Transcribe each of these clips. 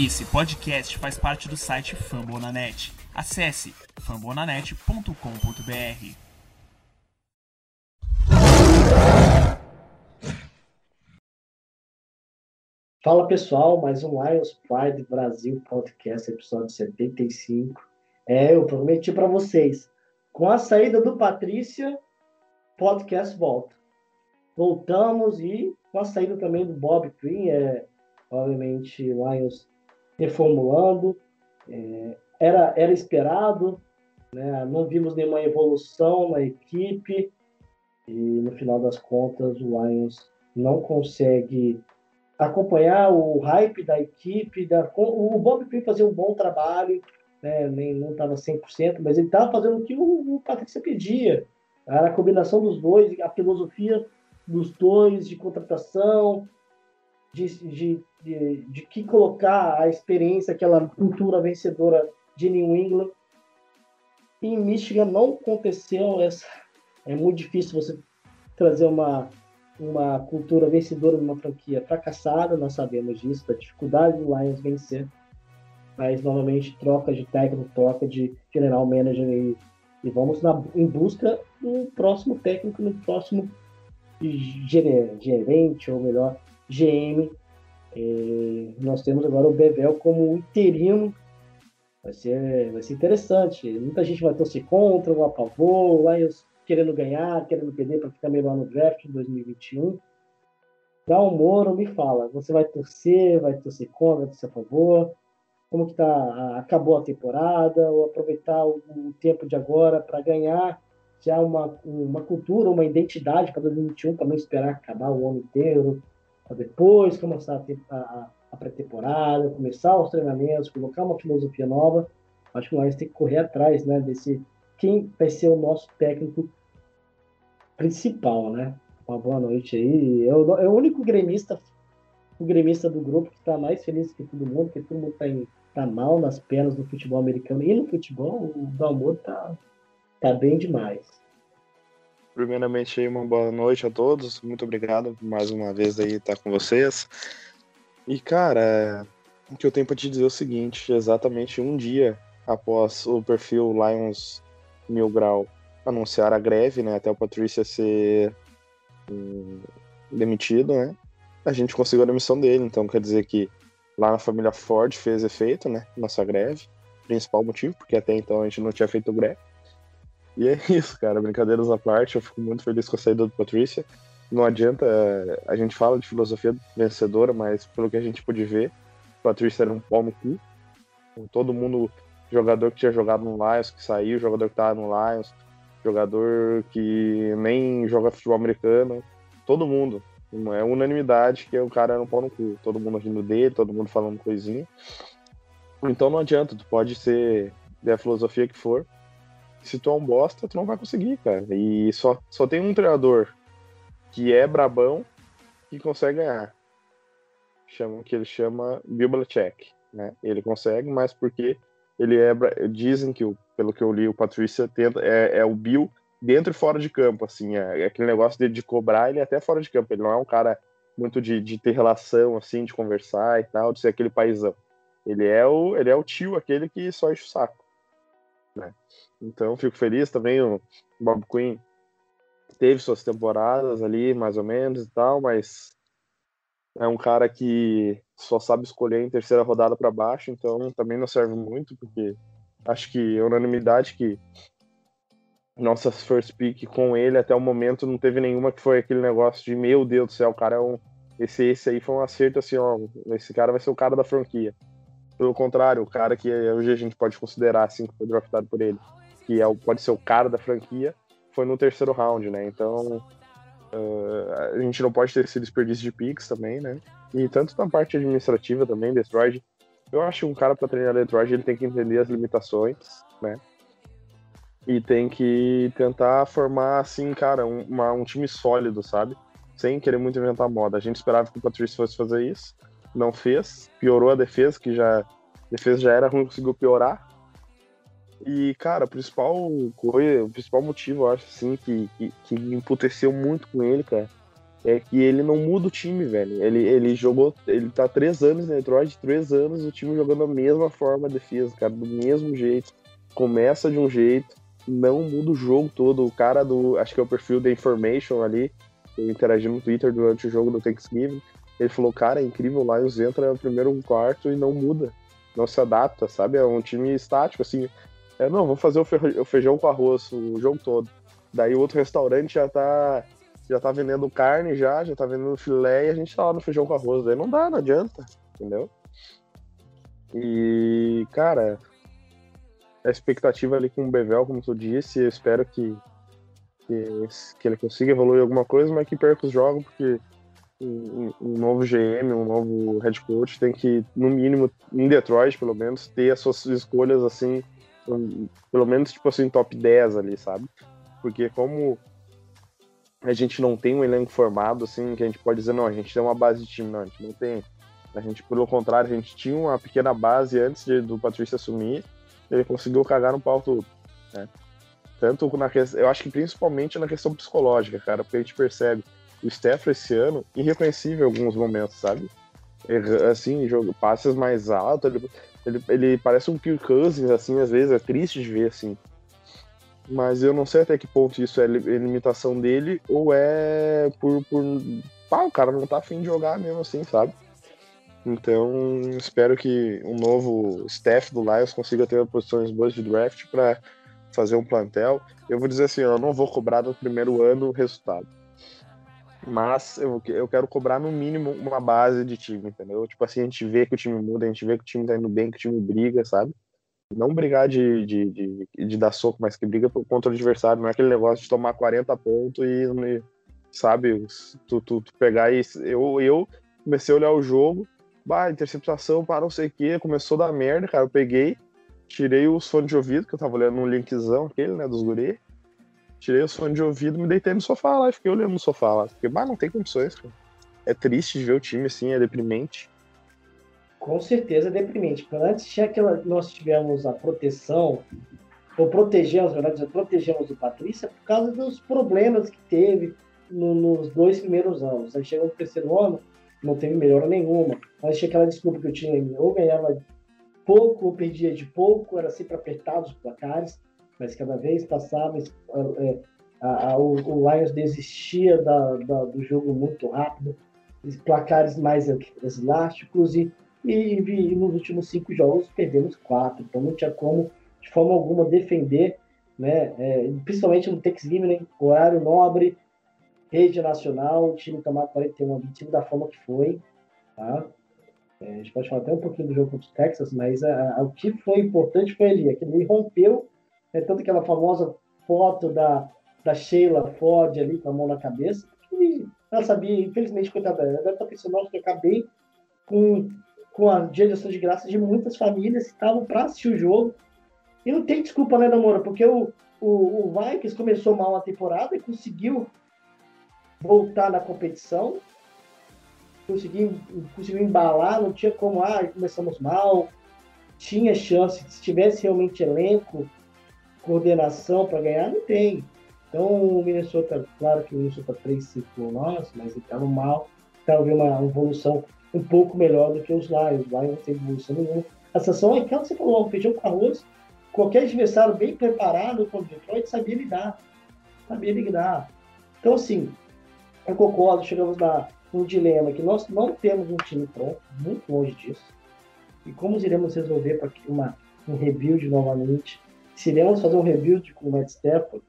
Esse podcast faz parte do site Fambonanet. Acesse fambonanet.com.br. Fala pessoal, mais um Lions Pride Brasil Podcast, episódio 75. É, eu prometi para vocês, com a saída do Patrícia, podcast volta. Voltamos e com a saída também do Bob Quinn, é, obviamente Lions reformulando. É, era, era esperado, né? não vimos nenhuma evolução na equipe e no final das contas o Lions não consegue acompanhar o hype da equipe. Da, o Bob Quinn fazia um bom trabalho, né? Nem, não estava 100%, mas ele estava fazendo o que o, o Patrícia pedia. Era a combinação dos dois, a filosofia dos dois de contratação, de, de, de, de que colocar a experiência, aquela cultura vencedora de New England. em Michigan não aconteceu essa. É muito difícil você trazer uma, uma cultura vencedora numa franquia fracassada, nós sabemos disso, da dificuldade do Lions vencer. Mas novamente troca de técnico, troca de general manager e, e vamos na, em busca do próximo técnico, no próximo gerente, ou melhor, GM. E nós temos agora o Bevel como interino. Vai ser, vai ser interessante. Muita gente vai torcer contra, ou a favor, lá querendo ganhar, querendo perder para ficar melhor no draft em 2021. Dá Moro me fala, você vai torcer, vai torcer contra, vai torcer a favor? Como que tá? Acabou a temporada? Ou aproveitar o, o tempo de agora para ganhar já uma, uma cultura, uma identidade para 2021, para não esperar acabar o ano inteiro, para depois começar a, a, a pré-temporada, começar os treinamentos, colocar uma filosofia nova. Acho que nós tem que correr atrás né, desse quem vai ser o nosso técnico principal, né? Uma boa noite aí. Eu, é o único gremista, o gremista do grupo que está mais feliz que todo mundo, porque todo mundo está tá mal nas pernas do futebol americano e no futebol, o Dalmor tá, tá bem demais. Primeiramente, uma boa noite a todos. Muito obrigado mais uma vez aí estar com vocês. E, cara, o que eu tenho para te dizer é o seguinte: exatamente um dia após o perfil Lions Mil Grau anunciar a greve, né, até o Patrícia ser hum, demitido, né, a gente conseguiu a demissão dele. Então, quer dizer que lá na família Ford fez efeito, né, nossa greve. Principal motivo, porque até então a gente não tinha feito greve. E é isso, cara. Brincadeiras à parte, eu fico muito feliz com a saída do Patrícia. Não adianta, a gente fala de filosofia vencedora, mas pelo que a gente pôde ver, o Patrícia era um pau no cu. Todo mundo, jogador que tinha jogado no Lions, que saiu, jogador que tava no Lions, jogador que nem joga futebol americano, todo mundo. É unanimidade que o cara era um pau no cu. Todo mundo rindo dele, todo mundo falando coisinha. Então não adianta, tu pode ser da filosofia que for, se tu é um bosta, tu não vai conseguir, cara. E só, só tem um treinador que é brabão que consegue ganhar. Chama, que ele chama Bill né? Ele consegue, mas porque ele é. Dizem que, pelo que eu li, o Patrícia tenta, é, é o Bill dentro e fora de campo, assim. É, é aquele negócio de, de cobrar ele até fora de campo. Ele não é um cara muito de, de ter relação, assim, de conversar e tal, de ser aquele paizão. Ele é o, ele é o tio, aquele que só enche o saco. Né? Então fico feliz também. O Bob Quinn teve suas temporadas ali, mais ou menos e tal, mas é um cara que só sabe escolher em terceira rodada para baixo, então também não serve muito, porque acho que unanimidade que nossa first pick com ele até o momento não teve nenhuma que foi aquele negócio de meu Deus do céu, o cara é um esse esse aí foi um acerto assim, ó, esse cara vai ser o cara da franquia. Pelo contrário, o cara que hoje a gente pode considerar assim que foi draftado por ele, que é o, pode ser o cara da franquia, foi no terceiro round, né? Então uh, a gente não pode ter esse desperdício de picks também, né? E tanto na parte administrativa também, Detroit, eu acho que um cara para treinar Detroit ele tem que entender as limitações, né? E tem que tentar formar, assim, cara, um, uma, um time sólido, sabe? Sem querer muito inventar moda. A gente esperava que o Patrice fosse fazer isso não fez, piorou a defesa, que já a defesa já era ruim, conseguiu piorar. E, cara, o principal coisa, o principal motivo, eu acho, assim, que, que, que emputeceu muito com ele, cara, é que ele não muda o time, velho. Ele, ele jogou, ele tá três anos em Detroit, três anos o time jogando da mesma forma a defesa, cara, do mesmo jeito. Começa de um jeito, não muda o jogo todo. O cara do, acho que é o perfil da Information ali, eu interagi no Twitter durante o jogo do Thanksgiving, ele falou, cara, é incrível, o Lions entra no primeiro quarto e não muda, não se adapta, sabe? É um time estático, assim. É, não, vou fazer o feijão com arroz o jogo todo. Daí o outro restaurante já tá já tá vendendo carne já, já tá vendendo filé e a gente tá lá no feijão com arroz. Daí não dá, não adianta, entendeu? E, cara, a expectativa ali com o Bevel, como tu disse, eu espero que, que, que ele consiga evoluir alguma coisa, mas que perca os jogos, porque um, um, novo GM, um novo head coach tem que, no mínimo, em Detroit, pelo menos, ter as suas escolhas assim, pelo menos, tipo assim, top 10 ali, sabe? Porque como a gente não tem um elenco formado, assim, que a gente pode dizer, não, a gente tem uma base de time, não, a gente não tem. A gente, pelo contrário, a gente tinha uma pequena base antes de, do Patrício assumir, ele conseguiu cagar no pau tudo, né? Tanto na eu acho que principalmente na questão psicológica, cara, porque a gente percebe o Stafford esse ano irreconhecível em alguns momentos, sabe? Assim, jogo, passes mais altos, ele, ele, ele parece um Kirk Cousins, assim, às vezes é triste de ver, assim. Mas eu não sei até que ponto isso é, é limitação dele ou é por. por... Pá, o cara não tá afim de jogar mesmo assim, sabe? Então, espero que um novo staff do Lions consiga ter posições boas de draft para fazer um plantel. Eu vou dizer assim, eu não vou cobrar no primeiro ano o resultado. Mas eu, eu quero cobrar no mínimo uma base de time, entendeu? Tipo assim, a gente vê que o time muda, a gente vê que o time tá indo bem, que o time briga, sabe? não brigar de, de, de, de, dar soco, mas que briga contra o adversário. Não é aquele negócio de tomar 40 pontos e, sabe, tu, tu, tu, pegar e. Eu, eu comecei a olhar o jogo, bah, interceptação para não sei o que, começou a dar merda, cara. Eu peguei, tirei os fones de ouvido, que eu tava olhando no linkzão aquele, né, dos guri. Tirei os fones de ouvido, me deitei no sofá lá fiquei olhando no sofá lá. Porque, bah, não tem condições, cara. É triste de ver o time assim, é deprimente com certeza é deprimente. Porque antes tinha aquela, nós tivemos a proteção, ou protegemos, na verdade, protegemos o Patrícia por causa dos problemas que teve no, nos dois primeiros anos. Aí chegou no terceiro ano, não teve melhora nenhuma. Mas tinha aquela desculpa que eu tinha, ou ganhava pouco, ou perdia de pouco, era sempre apertado os placares, mas cada vez passava, é, a, a, o, o Lions desistia da, da, do jogo muito rápido, placares mais elásticos e e, e nos últimos cinco jogos perdemos quatro, então não tinha como, de forma alguma, defender, né? É, principalmente no Thanksgiving, né? horário nobre, rede nacional, o time tomar 41 a 20 da forma que foi, tá? É, a gente pode falar até um pouquinho do jogo contra o Texas, mas a, a, o que foi importante foi ali, aquele ele rompeu, né, tanto aquela famosa foto da, da Sheila Ford ali com a mão na cabeça, que ela sabia, infelizmente, coitada, ela deve estar pensando, nossa, eu acabei com com a dia de ação de graça de muitas famílias que estavam para assistir o jogo. E não tem desculpa, né, Namora? Porque o, o, o Vikings começou mal a temporada e conseguiu voltar na competição, conseguiu, conseguiu embalar, não tinha como, ah, começamos mal, tinha chance, se tivesse realmente elenco, coordenação para ganhar, não tem. Então o Minnesota, claro que o Minnesota 3-5 nós, mas ele estava mal, estava vendo uma evolução um pouco melhor do que os Lions. Os Lions não tem evolução nenhuma. A sensação é que, você falou, feijão com arroz, qualquer adversário bem preparado como o Detroit sabia lidar. Sabia lidar. Então, assim, eu concordo, chegamos na, num dilema que nós não temos um time pronto, muito longe disso. E como iremos resolver para uma, um rebuild novamente? Se iremos fazer um rebuild com o Matt Stafford?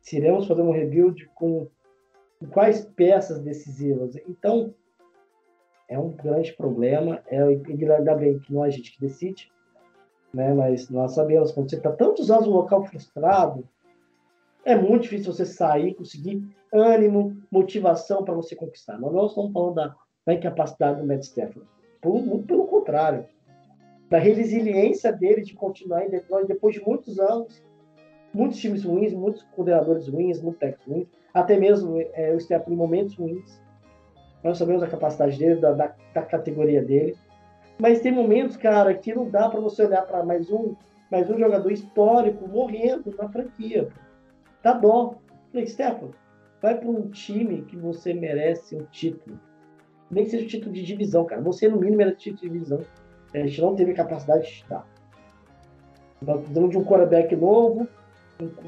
Se iremos fazer um rebuild com, com quais peças decisivas? Então, é um grande problema. É, ainda bem que não é a gente que decide, né? mas nós sabemos quando você está tantos anos no local frustrado, é muito difícil você sair, conseguir ânimo, motivação para você conquistar. Mas nós estamos falando da, da incapacidade do Matt Stafford. Muito pelo contrário. Da resiliência dele de continuar em Detroit depois de muitos anos, muitos times ruins, muitos coordenadores ruins, muitos técnicos ruins, até mesmo é, o Stafford em momentos ruins nós sabemos a capacidade dele, da, da, da categoria dele. Mas tem momentos, cara, que não dá para você olhar para mais um, mais um jogador histórico morrendo na franquia. Dá dó. Falei, Stefano, vai para um time que você merece um título. Nem que seja um título de divisão, cara. Você, no mínimo, merece título de divisão. A gente não teve capacidade de dar. Nós precisamos de um quarterback novo,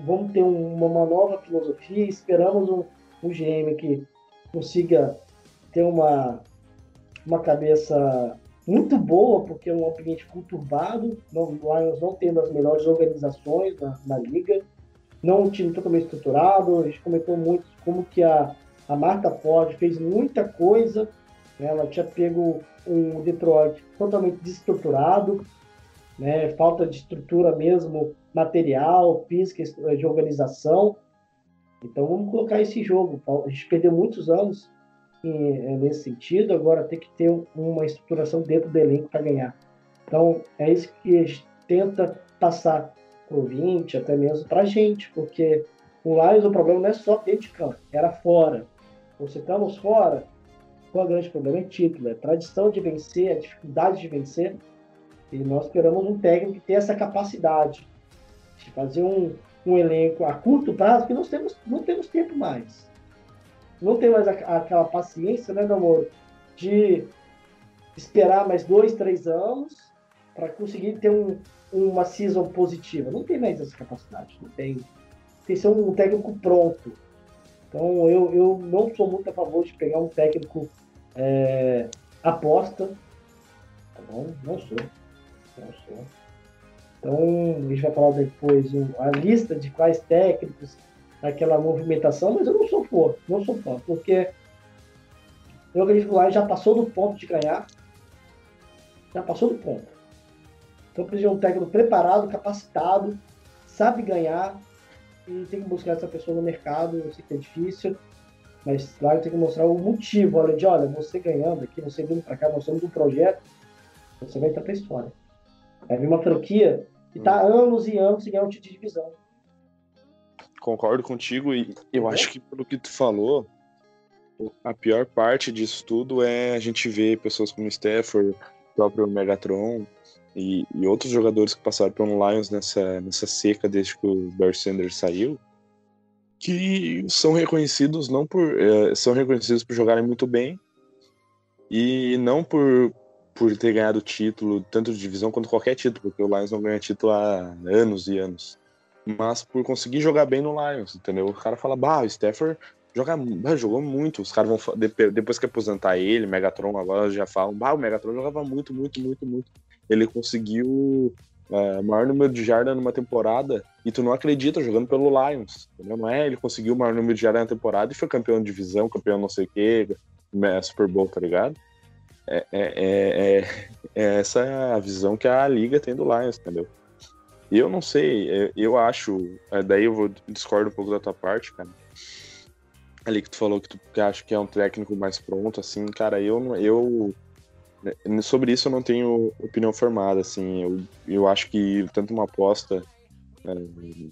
vamos ter uma, uma nova filosofia, esperamos um, um GM que consiga ter uma, uma cabeça muito boa, porque é um ambiente conturbado, não, Lions não tendo as melhores organizações na, na liga, não um time totalmente estruturado, a gente comentou muito como que a, a Marta Ford fez muita coisa? Ela tinha pego um Detroit totalmente desestruturado, né? falta de estrutura mesmo, material, física, de organização. Então vamos colocar esse jogo. A gente perdeu muitos anos em, nesse sentido, agora tem que ter uma estruturação dentro do elenco para ganhar. Então é isso que a gente tenta passar para o 20, até mesmo para a gente, porque o Lions o problema não é só dentro de campo, era fora. Você estamos fora, qual é o grande problema? É título, é tradição de vencer, é dificuldade de vencer. E nós esperamos um técnico que tenha essa capacidade de fazer um, um elenco a curto prazo, que nós temos, não temos tempo mais. Não tem mais a, aquela paciência, né, meu amor, de esperar mais dois, três anos para conseguir ter um, uma season positiva. Não tem mais essa capacidade. Não tem. Tem que ser um técnico pronto. Então eu, eu não sou muito a favor de pegar um técnico é, aposta. Tá bom? Não sou. Não sou. Então, a gente vai falar depois a lista de quais técnicos, aquela movimentação, mas eu não sou fã, não sou fã, porque o organismo lá já passou do ponto de ganhar, já passou do ponto. Então precisa de um técnico preparado, capacitado, sabe ganhar e tem que buscar essa pessoa no mercado, eu sei que é difícil, mas lá eu tenho que mostrar o motivo, olha, de olha, você ganhando aqui, você vindo para cá, nós somos um projeto, você vai entrar para a história. Vai vir uma franquia que está hum. anos e anos sem ganhar um título de divisão. Concordo contigo e eu é? acho que pelo que tu falou, a pior parte disso tudo é a gente ver pessoas como Stafford, o próprio Megatron e, e, outros jogadores que passaram pelo Lions nessa, nessa seca desde que o Barry Sanders saiu, que são reconhecidos não por é, são reconhecidos por jogarem muito bem e não por por ter ganhado título, tanto de divisão quanto qualquer título, porque o Lions não ganha título há anos e anos. Mas por conseguir jogar bem no Lions, entendeu? O cara fala, bah, o Stafford joga, jogou muito. Os caras vão, depois que aposentar ele, Megatron agora já falam, bah, o Megatron jogava muito, muito, muito, muito. Ele conseguiu é, maior número de jardas numa temporada e tu não acredita jogando pelo Lions, entendeu? Não é? Ele conseguiu o maior número de jardas na temporada e foi campeão de divisão, campeão não sei o que, Super Bowl, tá ligado? É, é, é, é, essa a visão que a liga tem do Lions, entendeu? E eu não sei, eu acho, daí eu vou discordo um pouco da tua parte, cara. Ali que tu falou que tu acha que é um técnico mais pronto, assim, cara, eu eu sobre isso eu não tenho opinião formada, assim, eu, eu acho que tanto uma aposta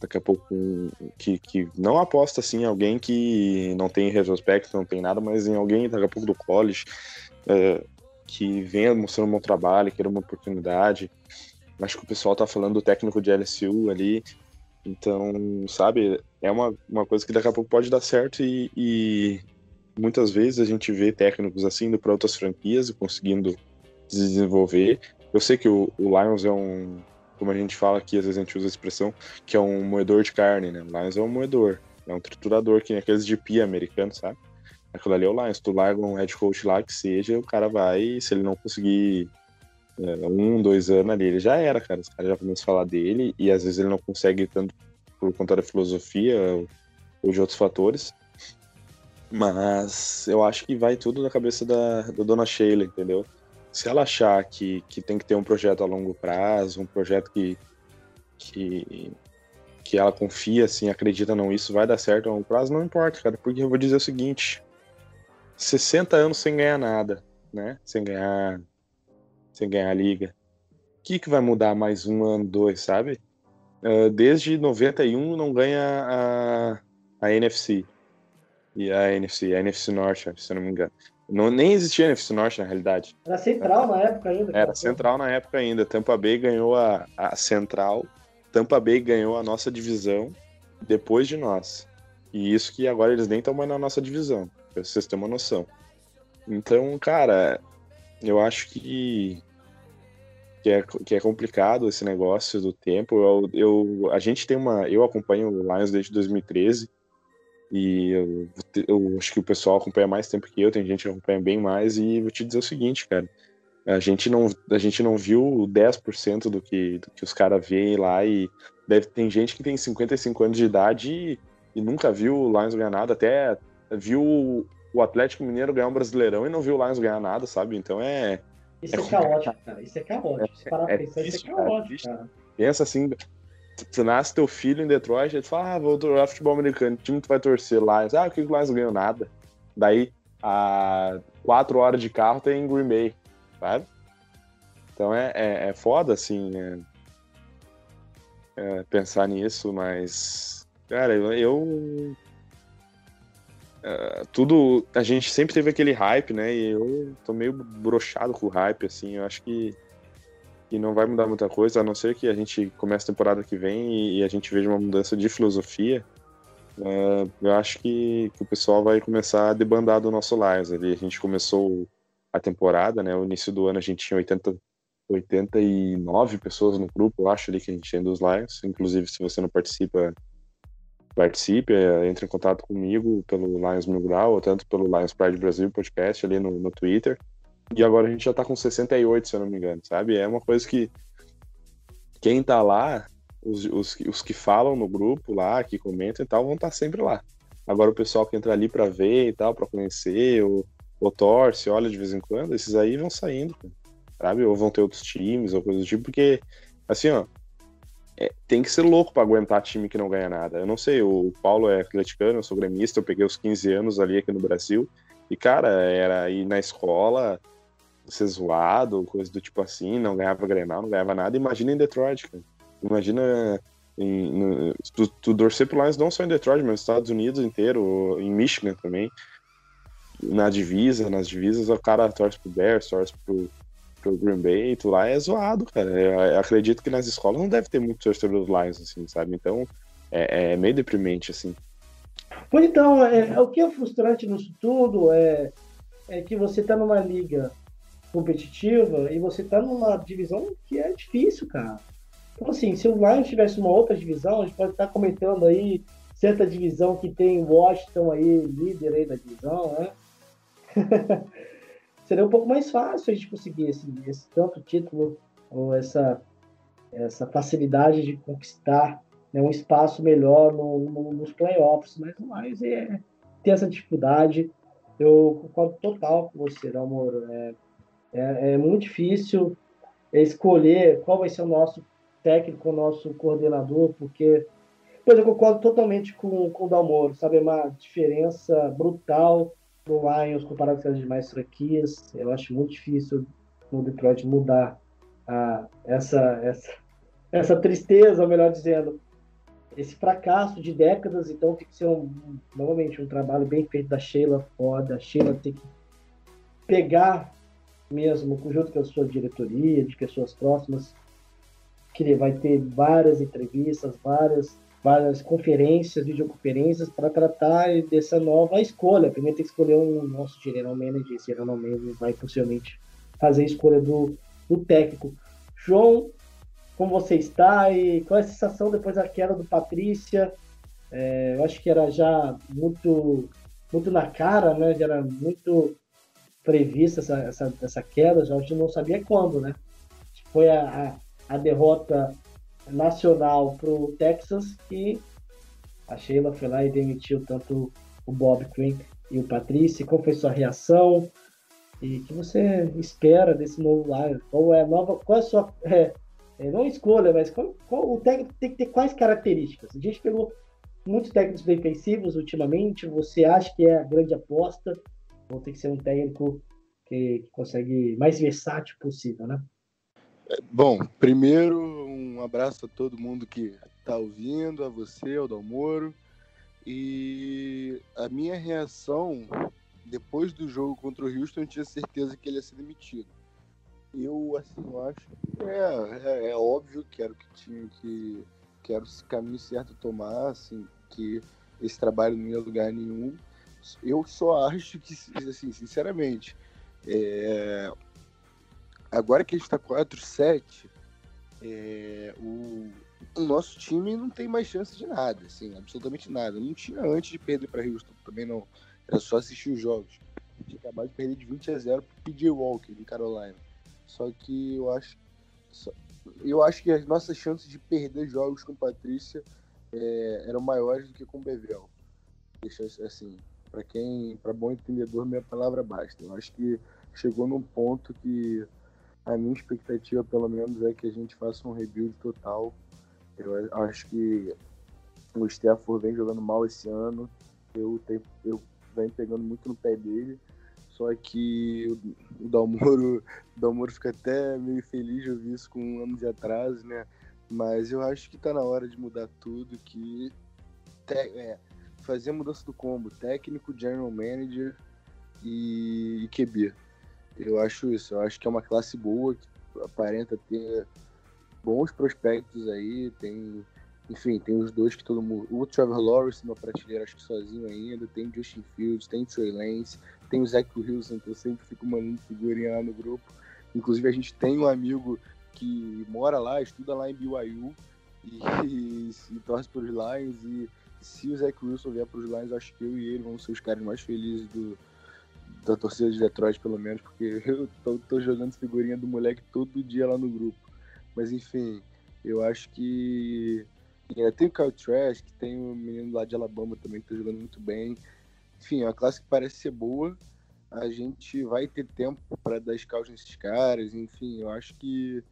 daqui a pouco que, que não aposta assim alguém que não tem retrospecto, não tem nada, mas em alguém daqui a pouco do college, que venha mostrando um bom trabalho, queira uma oportunidade. Acho que o pessoal tá falando do técnico de LSU ali. Então, sabe, é uma, uma coisa que daqui a pouco pode dar certo e, e muitas vezes a gente vê técnicos assim indo para outras franquias e conseguindo se desenvolver. Eu sei que o, o, Lions é um, como a gente fala aqui, às vezes a gente usa a expressão, que é um moedor de carne, né? O Lions é um moedor, é um triturador, que nem aqueles de pia americanos, sabe? Aquilo ali é o Lions. Tu larga um head coach lá que seja, o cara vai, se ele não conseguir é, um, dois anos ali, ele já era, cara. Os caras já começam a falar dele e às vezes ele não consegue tanto por conta da filosofia ou de outros fatores. Mas eu acho que vai tudo na cabeça da, da dona Sheila, entendeu? Se ela achar que, que tem que ter um projeto a longo prazo, um projeto que, que, que ela confia, assim, acredita não, isso vai dar certo a longo prazo, não importa, cara, porque eu vou dizer o seguinte, 60 anos sem ganhar nada, né? Sem ganhar, sem ganhar a liga. O que, que vai mudar mais um ano, dois, sabe? Uh, desde 91 não ganha a, a NFC. E a NFC, a NFC Norte, se eu não me engano. Não, nem existia a NFC Norte, na realidade. Era central na época ainda. Era central na época ainda. Tampa Bay ganhou a, a central. Tampa Bay ganhou a nossa divisão depois de nós. E isso que agora eles nem estão mais na nossa divisão, pra vocês terem uma noção. Então, cara, eu acho que, que, é, que é complicado esse negócio do tempo. Eu, eu, a gente tem uma. Eu acompanho o Lions desde 2013. E eu, eu, acho que o pessoal acompanha mais tempo que eu, tem gente que acompanha bem mais, e vou te dizer o seguinte, cara. A gente não, a gente não viu 10% do que, do que os caras veem lá, e deve, tem gente que tem 55 anos de idade e, e nunca viu o Lions ganhar nada, até viu o Atlético Mineiro ganhar um Brasileirão e não viu o Lions ganhar nada, sabe? Então é. Isso é, é caótico, cara. Isso é caótico. É, pensar, isso é caótico, cara. cara. Pensa assim, você nasce teu filho em Detroit, tu fala, ah, vou jogar futebol americano, que time tu vai torcer? Lions. Ah, o que o Lions ganhou? Nada. Daí, a quatro horas de carro tem Green Bay, sabe? Então é, é, é foda, assim, é, é, pensar nisso, mas, cara, eu, eu Uh, tudo. A gente sempre teve aquele hype, né? E eu tô meio brochado com o hype, assim. Eu acho que, que não vai mudar muita coisa, a não ser que a gente comece a temporada que vem e, e a gente veja uma mudança de filosofia. Uh, eu acho que, que, o pessoal vai começar a debandar do nosso Lions. Ali. A gente começou a temporada, né? O início do ano a gente tinha 80, 89 pessoas no grupo, eu acho ali que a gente tem dos Lions. Inclusive, se você não participa, participe, é, entre em contato comigo pelo Lions Mil Grau, ou tanto pelo Lions Pride Brasil podcast ali no, no Twitter. E agora a gente já tá com 68, se eu não me engano, sabe? É uma coisa que quem tá lá, os, os, os que falam no grupo lá, que comentam e tal, vão estar tá sempre lá. Agora o pessoal que entra ali para ver e tal, para conhecer, ou, ou torce, olha de vez em quando, esses aí vão saindo, sabe? Ou vão ter outros times, ou coisa do tipo, porque, assim, ó, é, tem que ser louco para aguentar time que não ganha nada. Eu não sei, o Paulo é atleticano, eu sou gremista, eu peguei os 15 anos ali aqui no Brasil, e cara, era ir na escola, ser zoado, coisa do tipo assim, não ganhava Grenal, não ganhava nada. Imagina em Detroit, cara. Imagina em, no, tu, tu torcer pro Lions não só em Detroit, mas nos Estados Unidos inteiro, em Michigan também. Na divisa, nas divisas, o cara torce pro Bears, torce pro, pro Green Bay, tu lá é zoado, cara. Eu, eu, acredito que nas escolas não deve ter muito torcedor dos Lions, assim, sabe? Então é, é meio deprimente, assim. Pois então, é, é, o que é frustrante nisso tudo é, é que você tá numa liga competitiva e você tá numa divisão que é difícil, cara. Então, assim, se o Lions tivesse uma outra divisão, a gente pode estar comentando aí certa divisão que tem Washington aí, líder aí da divisão, né? seria um pouco mais fácil a gente conseguir esse, esse tanto título ou essa, essa facilidade de conquistar né, um espaço melhor no, no, nos playoffs, mas mais é ter essa dificuldade. Eu concordo total com você, amor. É, é, é, muito difícil escolher qual vai ser o nosso técnico, o nosso coordenador, porque pois eu concordo totalmente com, com o Dalmoro, sabe? É uma diferença brutal pro Lions comparado com as demais franquias. Eu acho muito difícil no Detroit mudar essa, essa, essa tristeza, ou melhor dizendo, esse fracasso de décadas. Então tem que ser um, novamente um trabalho bem feito da Sheila foda. A Sheila tem que pegar mesmo, junto com a sua diretoria, de pessoas próximas, que vai ter várias entrevistas, várias várias conferências, videoconferências para tratar dessa nova escolha. Primeiro tem que escolher um nosso general manager, esse general manager vai possivelmente fazer a escolha do, do técnico. João, como você está e qual é a sensação depois da queda do Patrícia? É, eu acho que era já muito, muito na cara, né? Já era muito prevista essa, essa, essa queda, já a gente não sabia quando, né? Foi a, a, a derrota nacional para o Texas e a Sheila foi lá e demitiu tanto o Bob Quinn e o Patrício. Qual foi sua reação? E o que você espera desse novo Lions? Qual é a nova? Qual é a sua é, é, não escolha, mas qual, qual, o técnico tem que ter quais características? A gente pegou muitos técnicos defensivos ultimamente. Você acha que é a grande aposta? Ou tem que ser um técnico que, que consegue mais versátil possível, né? Bom, primeiro um abraço a todo mundo que está ouvindo, a você, ao Dalmoro. E a minha reação, depois do jogo contra o Houston, eu tinha certeza que ele ia ser demitido. Eu, assim, eu acho que é, é, é óbvio que era o que tinha que, que era o caminho certo tomar, assim, que esse trabalho não ia lugar nenhum. Eu só acho que, assim, sinceramente, é... agora que a gente está 4-7, é... o... o nosso time não tem mais chance de nada, assim, absolutamente nada. Não tinha antes de perder para Houston, também não. Era só assistir os jogos. A gente acabou de perder de 20 a 0 pro PJ Walker, de Carolina. Só que eu acho. Eu acho que as nossas chances de perder jogos com Patrícia é, eram maiores do que com Bevel. Deixa assim, para quem, para bom entendedor, minha palavra basta. Eu acho que chegou num ponto que a minha expectativa, pelo menos, é que a gente faça um rebuild total. Eu acho que o Stafford vem jogando mal esse ano. Eu tenho, eu venho pegando muito no pé dele. Só que o Dalmoro, o Dalmoro fica até meio feliz de ouvir isso com um ano de atraso, né? Mas eu acho que tá na hora de mudar tudo, que é, fazer a mudança do combo, técnico, general manager e, e QB. Eu acho isso, eu acho que é uma classe boa, que aparenta ter bons prospectos aí, tem enfim, tem os dois que todo mundo. O Trevor Lawrence numa prateleira, acho que sozinho ainda. Tem o Justin Fields, tem o Trey Lance, tem o Zach Wilson, que eu sempre fico mandando figurinha lá no grupo. Inclusive, a gente tem um amigo que mora lá, estuda lá em BYU e, e, e torce para os Lions. E se o Zach Wilson vier para os Lions, acho que eu e ele vamos ser os caras mais felizes do, da torcida de Detroit, pelo menos, porque eu tô, tô jogando figurinha do moleque todo dia lá no grupo. Mas enfim, eu acho que é, tem o Kyle que tem o menino lá de Alabama também que tá jogando muito bem. Enfim, é uma classe que parece ser boa. A gente vai ter tempo para dar scout nesses caras. Enfim, eu acho que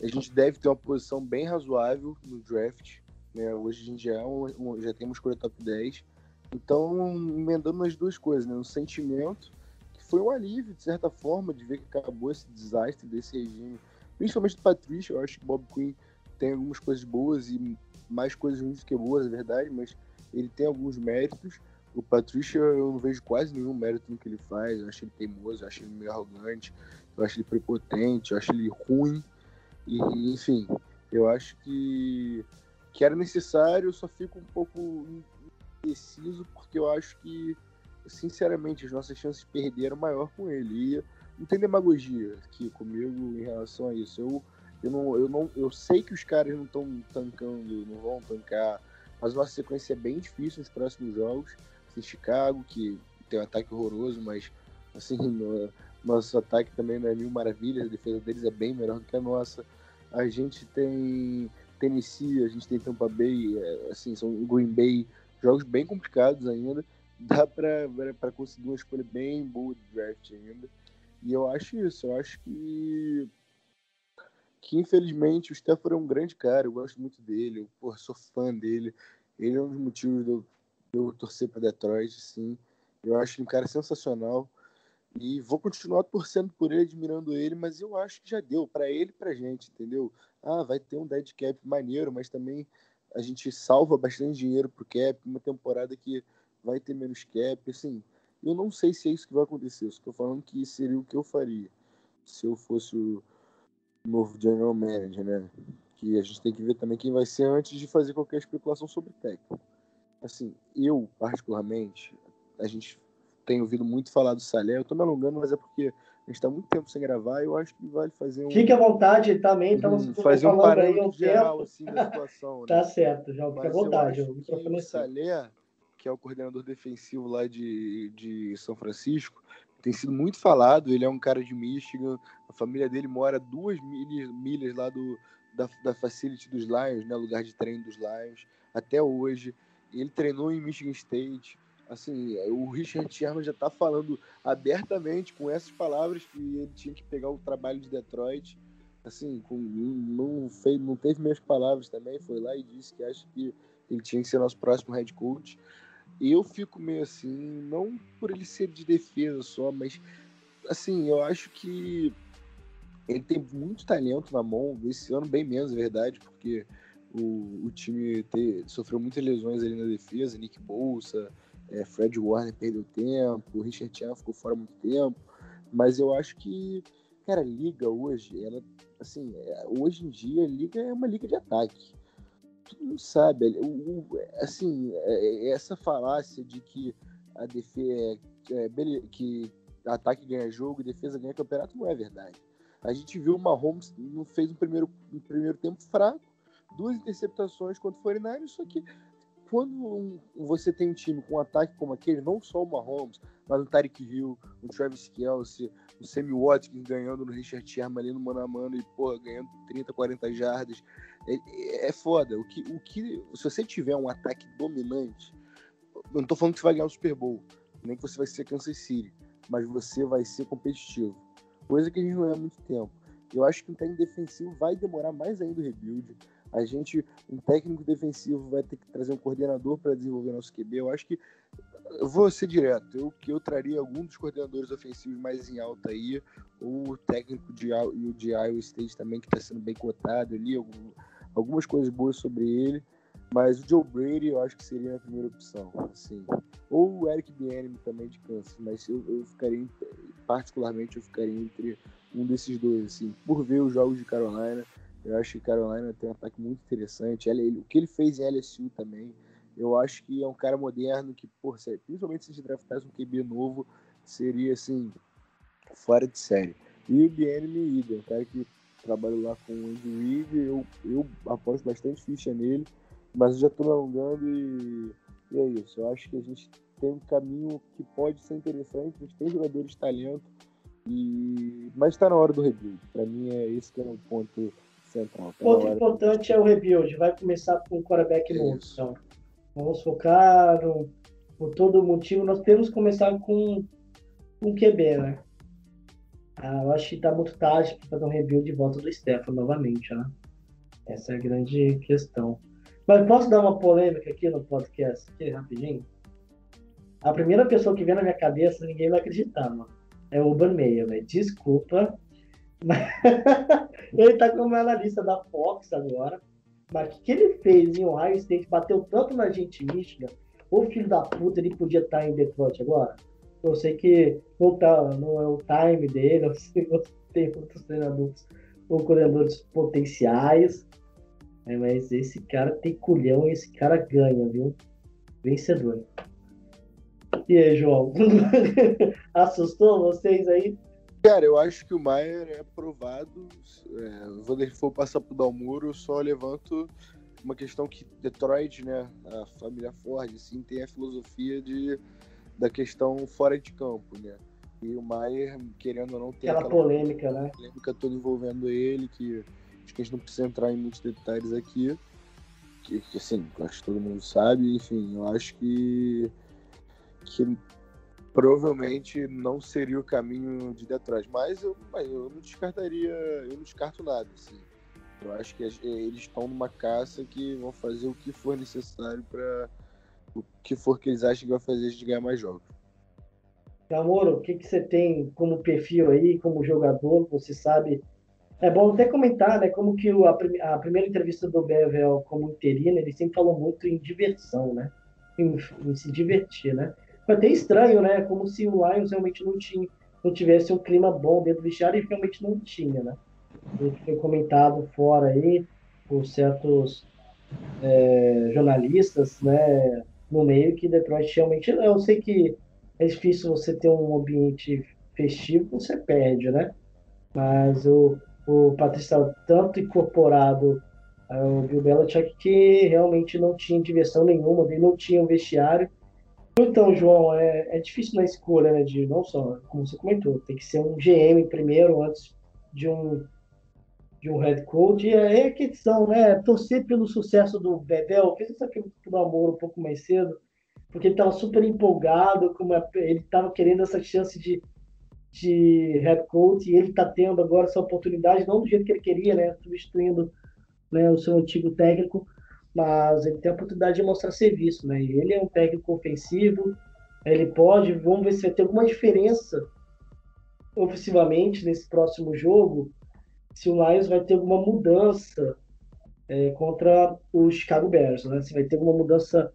a gente deve ter uma posição bem razoável no draft. Né? Hoje a gente já, é já tem escolha top 10. Então, emendando as duas coisas, né? Um sentimento que foi um alívio, de certa forma, de ver que acabou esse desastre desse regime. Principalmente do Patrícia, eu acho que Bob Quinn tem algumas coisas boas e mais coisas ruins do que boas, é verdade, mas ele tem alguns méritos. O Patrícia eu não vejo quase nenhum mérito no que ele faz. Eu acho ele teimoso, eu acho ele meio arrogante, eu acho ele prepotente, eu acho ele ruim. E, enfim, eu acho que, que era necessário, eu só fico um pouco indeciso porque eu acho que, sinceramente, as nossas chances de perder eram maior com ele. E não tem demagogia aqui comigo em relação a isso. Eu eu não, eu não, eu sei que os caras não estão tancando, não vão tancar, mas nossa sequência é bem difícil nos próximos jogos. Em Chicago, que tem um ataque horroroso, mas assim, no, nosso ataque também não é mil maravilhas, a defesa deles é bem melhor do que a nossa. A gente tem Tennessee, a gente tem Tampa Bay, é, assim, são Green Bay, jogos bem complicados ainda. Dá para conseguir uma escolha bem boa de draft ainda. E eu acho isso, eu acho que que infelizmente o Stafford é um grande cara, eu gosto muito dele, eu porra, sou fã dele. Ele é um dos motivos de eu, de eu torcer para Detroit, sim. Eu acho ele um cara sensacional e vou continuar torcendo por ele, admirando ele, mas eu acho que já deu para ele e pra gente, entendeu? Ah, vai ter um dead cap maneiro, mas também a gente salva bastante dinheiro pro cap, uma temporada que vai ter menos cap, assim. Eu não sei se é isso que vai acontecer, estou falando que seria o que eu faria se eu fosse o novo general manager, né? Que a gente tem que ver também quem vai ser antes de fazer qualquer especulação sobre técnico. Assim, eu, particularmente, a gente tem ouvido muito falar do Salé. Eu tô me alongando, mas é porque a gente tá muito tempo sem gravar e eu acho que vale fazer um. Fique à vontade também, estamos hum, fazer um parâmetro geral assim, da situação. Né? tá certo, já fique à vontade. Eu acho que o Salé, que é o coordenador defensivo lá de, de São Francisco, tem sido muito falado. Ele é um cara de Michigan, a família dele mora duas milhas, milhas lá do, da, da facility dos Lions, né, lugar de treino dos Lions, até hoje. Ele treinou em Michigan State. Assim, o Richard Sherman já está falando abertamente com essas palavras que ele tinha que pegar o trabalho de Detroit. Assim, com, não, fez, não teve minhas palavras também, foi lá e disse que acha que ele tinha que ser nosso próximo head coach eu fico meio assim, não por ele ser de defesa só, mas assim, eu acho que ele tem muito talento na mão, esse ano bem menos, é verdade, porque o, o time te, sofreu muitas lesões ali na defesa, Nick Bolsa, é, Fred Warner perdeu tempo, Richard Chan ficou fora muito tempo, mas eu acho que, cara, liga hoje, ela, assim, é, hoje em dia liga é uma liga de ataque. todo mundo sabe, assim, é, é essa falácia de que a defesa que ataque ganha jogo e defesa ganha campeonato não é verdade. A gente viu o Mahomes não fez um primeiro, um primeiro tempo fraco, duas interceptações contra o 49 só que quando você tem um time com um ataque como aquele, não só o Mahomes, mas o Tarek Hill, o Travis Kelsey, o Sammy Watkins ganhando no Richard Sherman ali no mano a mano e, porra, ganhando 30, 40 jardas, é, é foda. O que, o que, se você tiver um ataque dominante, eu não tô falando que você vai ganhar o Super Bowl, nem que você vai ser Kansas City, mas você vai ser competitivo. Coisa que a gente não é há muito tempo. Eu acho que um técnico defensivo vai demorar mais ainda o rebuild. A gente, um técnico defensivo vai ter que trazer um coordenador para desenvolver nosso QB. Eu acho que eu vou ser direto. Eu que eu traria algum dos coordenadores ofensivos mais em alta aí, ou o técnico de, de Iowa State também que está sendo bem cotado ali, algum, algumas coisas boas sobre ele. Mas o Joe Brady eu acho que seria a primeira opção, assim. Ou o Eric Bieniemy também de Kansas, mas eu, eu ficaria, particularmente, eu ficaria entre um desses dois, assim, por ver os jogos de Carolina. Eu acho que Carolina tem um ataque muito interessante. Ele, o que ele fez em LSU também, eu acho que é um cara moderno que, por ser, principalmente se draftasse um QB novo, seria assim, fora de série. E o Bieniemy Ida, um cara que trabalha lá com o Andy Reid, eu, eu aposto bastante ficha nele. Mas eu já estou alongando e, e, é isso. Eu acho que a gente tem um caminho que pode ser interessante, a gente tem jogadores de talento, e... mas está na hora do rebuild. Para mim é esse que é o ponto central. Tá ponto importante é o rebuild. Vai começar com o quarterback novo. Então, vamos focar no, por todo motivo. Nós temos que começar com um QB, né? Ah, eu acho que está muito tarde para fazer um rebuild de volta do Stefan novamente, né? Essa é a grande questão. Mas posso dar uma polêmica aqui no podcast, aqui, rapidinho? A primeira pessoa que vem na minha cabeça, ninguém vai acreditar, mano. É o Urban Meyer, velho. Desculpa. Ele tá como analista da Fox agora. Mas o que ele fez em Ohio State? Bateu tanto na gente Michigan. O filho da puta, ele podia estar tá em Detroit agora. Eu sei que não, tá, não é o time dele, eu sei que tem outros treinadores ou coordenadores potenciais. É, mas esse cara tem culhão e esse cara ganha, viu? Vencedor. E aí, João? Assustou vocês aí? Cara, eu acho que o Maier é aprovado. É, vou for passar pro Dalmuro, só levanto uma questão que Detroit, né, a família Ford, assim, tem a filosofia de, da questão fora de campo, né? E o Maier, querendo ou não, tem aquela, aquela polêmica, né? Polêmica toda envolvendo ele, que Acho que a gente não precisa entrar em muitos detalhes aqui. Que, que assim, acho que todo mundo sabe. Enfim, eu acho que, que provavelmente não seria o caminho de Detroit. Mas eu, eu não descartaria, eu não descarto nada. Assim. Eu acho que eles estão numa caça que vão fazer o que for necessário para o que for que eles acham que vai fazer gente ganhar mais jogos. Namoro, o que, que você tem como perfil aí, como jogador? Você sabe é bom até comentar, né, como que o, a, a, primeira entrevista do Bevel como interino, ele sempre falou muito em diversão, né, em, em, se divertir, né. Foi até estranho, né, como se o Lions realmente não tinha, não tivesse um clima bom dentro do vestiário e realmente não tinha, né. Ele foi comentado fora aí por certos é, jornalistas, né, no meio que Detroit realmente, eu sei que é difícil você ter um ambiente festivo, você perde, né, mas o o Patrício estava tanto incorporado ao Bill Belichick que realmente não tinha diversão nenhuma, ele não tinha um vestiário. Então, João, é, é difícil na escolha, né, de não só, como você comentou, tem que ser um GM primeiro antes de um de um head coach. E aí é questão, né, torcer pelo sucesso do Bebel, fez essa pergunta do amor um pouco mais cedo, porque ele estava super empolgado, como ele estava querendo essa chance de de head coach e ele está tendo agora essa oportunidade, não do jeito que ele queria, né, substituindo né, o seu antigo técnico, mas ele tem a oportunidade de mostrar serviço, né? Ele é um técnico ofensivo, ele pode, vamos ver se vai ter alguma diferença ofensivamente nesse próximo jogo, se o Lions vai ter alguma mudança é, contra o Chicago Bears, né? Se vai ter alguma mudança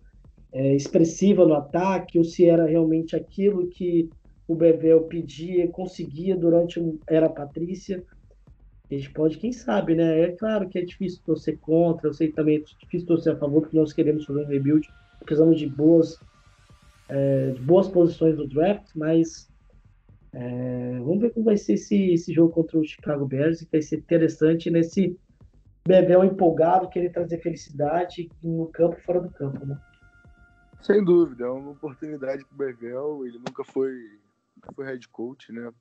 é, expressiva no ataque ou se era realmente aquilo que o Bevel pedia, conseguia durante era Patrícia. A gente pode, quem sabe, né? É claro que é difícil torcer contra, eu sei também é difícil torcer a favor, porque nós queremos fazer um rebuild, precisamos de boas, é, de boas posições no draft, mas é, vamos ver como vai ser esse, esse jogo contra o Chicago Bears, que vai ser interessante nesse Bebel empolgado, querer trazer felicidade no campo e fora do campo, né? Sem dúvida, é uma oportunidade para o Bebel, ele nunca foi, nunca foi head coach, né?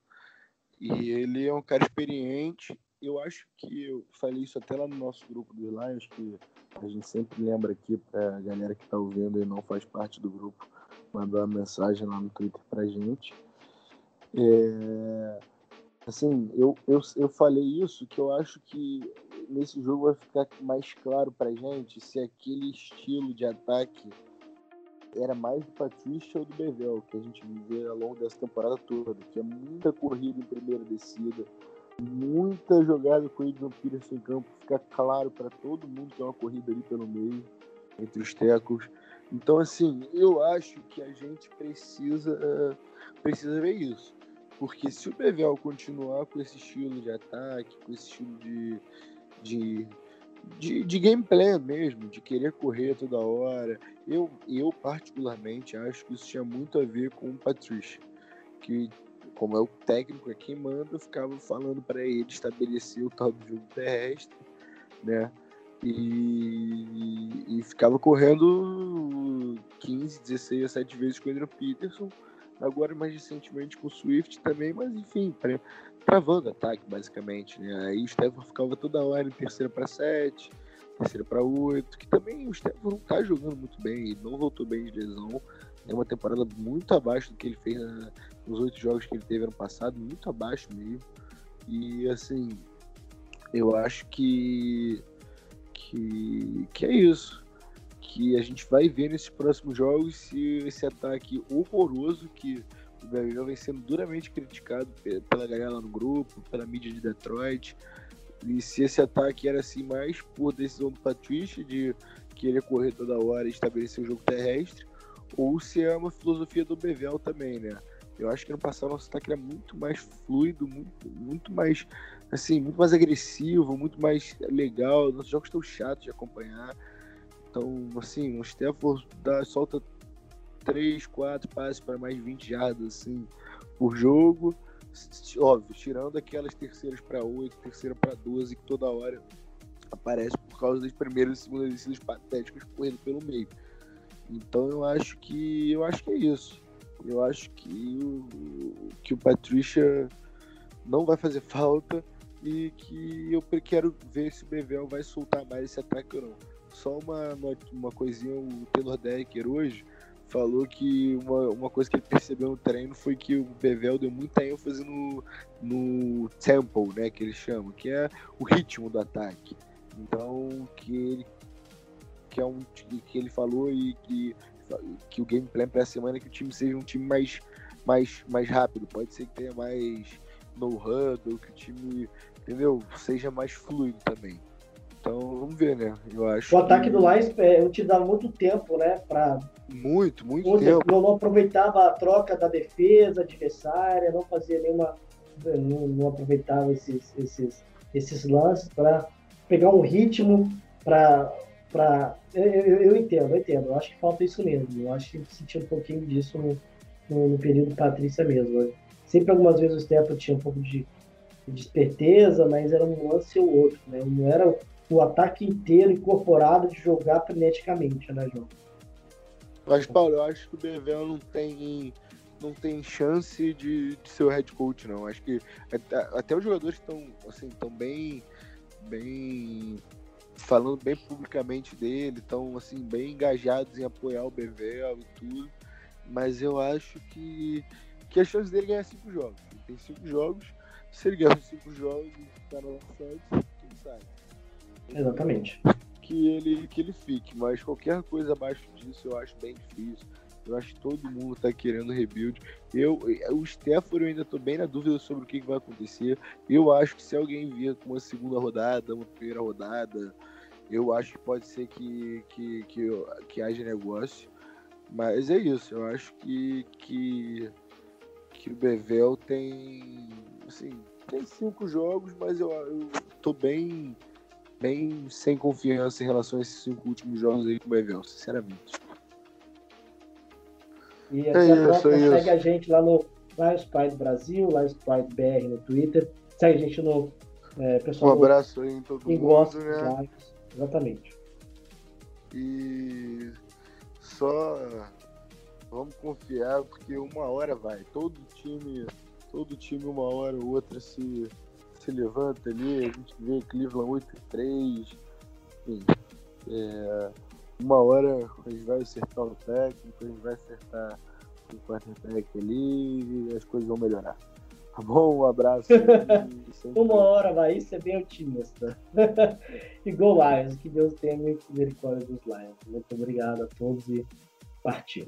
E ele é um cara experiente eu acho que eu falei isso até lá no nosso grupo do Lions, que a gente sempre lembra aqui para a galera que está ouvindo e não faz parte do grupo, mandar uma mensagem lá no Twitter para a gente. É, assim, eu, eu, eu falei isso, que eu acho que nesse jogo vai ficar mais claro para gente se aquele estilo de ataque era mais do Patrícia ou do Bevel, que a gente vê ao longo dessa temporada toda, que é muita corrida em primeira descida, muita jogada com o Adrian Peterson em campo, fica claro para todo mundo que é uma corrida ali pelo meio, entre os tecos. Então, assim, eu acho que a gente precisa, precisa ver isso. Porque se o Bevel continuar com esse estilo de ataque, com esse estilo de, de, de, de gameplay mesmo, de querer correr toda hora, eu, eu particularmente acho que isso tinha muito a ver com o Patricia, que como é o técnico, é quem manda, eu ficava falando para ele estabelecer o tal do jogo terrestre, né? E, e, ficava correndo 15, 16 a 7 vezes com o Peterson, agora mais recentemente com o Swift também, mas enfim, travando ataque basicamente, né? Aí o Stefan ficava toda hora em terceira para 7, terceira para 8, que também o Stefan não tá jogando muito bem, ele não voltou bem de lesão, é uma temporada muito abaixo do que ele fez na, nos oito jogos que ele teve ano passado, muito abaixo mesmo. E assim, eu acho que, que, que é isso. Que a gente vai ver nesses próximos jogos se esse ataque horroroso que o Gabriel vem sendo duramente criticado pela galera lá no grupo, pela mídia de Detroit. E se esse ataque era assim mais por decisão do Patrícia de querer correr toda hora e estabelecer o jogo terrestre, ou se é uma filosofia do Bevel também, né? Eu acho que no passado nosso ataque era muito mais fluido, muito, muito mais assim, muito mais agressivo, muito mais legal. Nossos jogos estão chatos de acompanhar. Então, assim, o Stafford dá, solta 3, 4 passes para mais 20 jardas assim, por jogo. Óbvio, tirando aquelas terceiras para 8, terceira para 12, que toda hora aparece por causa das primeiras e segundas descidas patéticas correndo pelo meio. Então eu acho que eu acho que é isso. Eu acho que o, que o Patricia não vai fazer falta e que eu quero ver se o Bevel vai soltar mais esse ataque ou não. Só uma, uma coisinha, o Taylor Decker hoje falou que uma, uma coisa que ele percebeu no treino foi que o Bevel deu muita ênfase no, no tempo, né, que ele chama, que é o ritmo do ataque. Então, que ele que é um que ele falou e que, que o gameplay para a semana é que o time seja um time mais, mais, mais rápido. Pode ser que tenha mais no huddle, que o time, entendeu? Seja mais fluido também. Então vamos ver, né? Eu acho. O ataque que... do Lions é, utilizava muito tempo, né? Pra... Muito, muito Onde tempo. Não, não aproveitava a troca da defesa adversária, não fazia nenhuma. Não, não aproveitava esses, esses, esses lances para pegar um ritmo, para para eu, eu, eu, entendo, eu entendo. Eu acho que falta isso mesmo. Eu acho que senti um pouquinho disso no, no, no período Patrícia mesmo. Né? Sempre algumas vezes o Stefan tinha um pouco de, de esperteza, mas era um lance ou outro, né? Não era o ataque inteiro incorporado de jogar freneticamente, né, João? Mas, Paulo, eu acho que o Bevel não tem não tem chance de, de ser o head coach, não. Acho que até, até os jogadores estão assim, estão bem, bem falando bem publicamente dele, estão assim, bem engajados em apoiar o Bevel e tudo. Mas eu acho que, que a chance dele ganhar cinco jogos. Ele tem cinco jogos. Se ele ganhar cinco jogos e ficar no Santos, quem sabe? Exatamente. Que ele, que ele fique, mas qualquer coisa abaixo disso eu acho bem difícil. Eu acho que todo mundo tá querendo rebuild. Eu, o Stafford eu ainda tô bem na dúvida sobre o que, que vai acontecer. Eu acho que se alguém vier com uma segunda rodada, uma primeira rodada, eu acho que pode ser que, que, que, que haja negócio. Mas é isso, eu acho que, que, que o Bevel tem. Assim, tem cinco jogos, mas eu, eu tô bem, bem sem confiança em relação a esses cinco últimos jogos aí com o Bevel, sinceramente. E É isso, é Segue isso. a gente lá no Lions Pride Brasil, Lions Pride BR no Twitter. Segue a gente no é, Um pessoal do- abraço aí em todo mundo, gosta né? Exatamente. E só vamos confiar, porque uma hora vai. Todo time, todo time uma hora ou outra se, se levanta ali, a gente vê Cleveland 8 e 3, enfim. é, uma hora a gente vai acertar o técnico, a gente vai acertar o quarterback ali e as coisas vão melhorar. Tá bom? Um abraço. Uma hora vai, isso é bem otimista. e Go Lions, que Deus tenha misericórdia dos Lions. Muito obrigado a todos e partiu.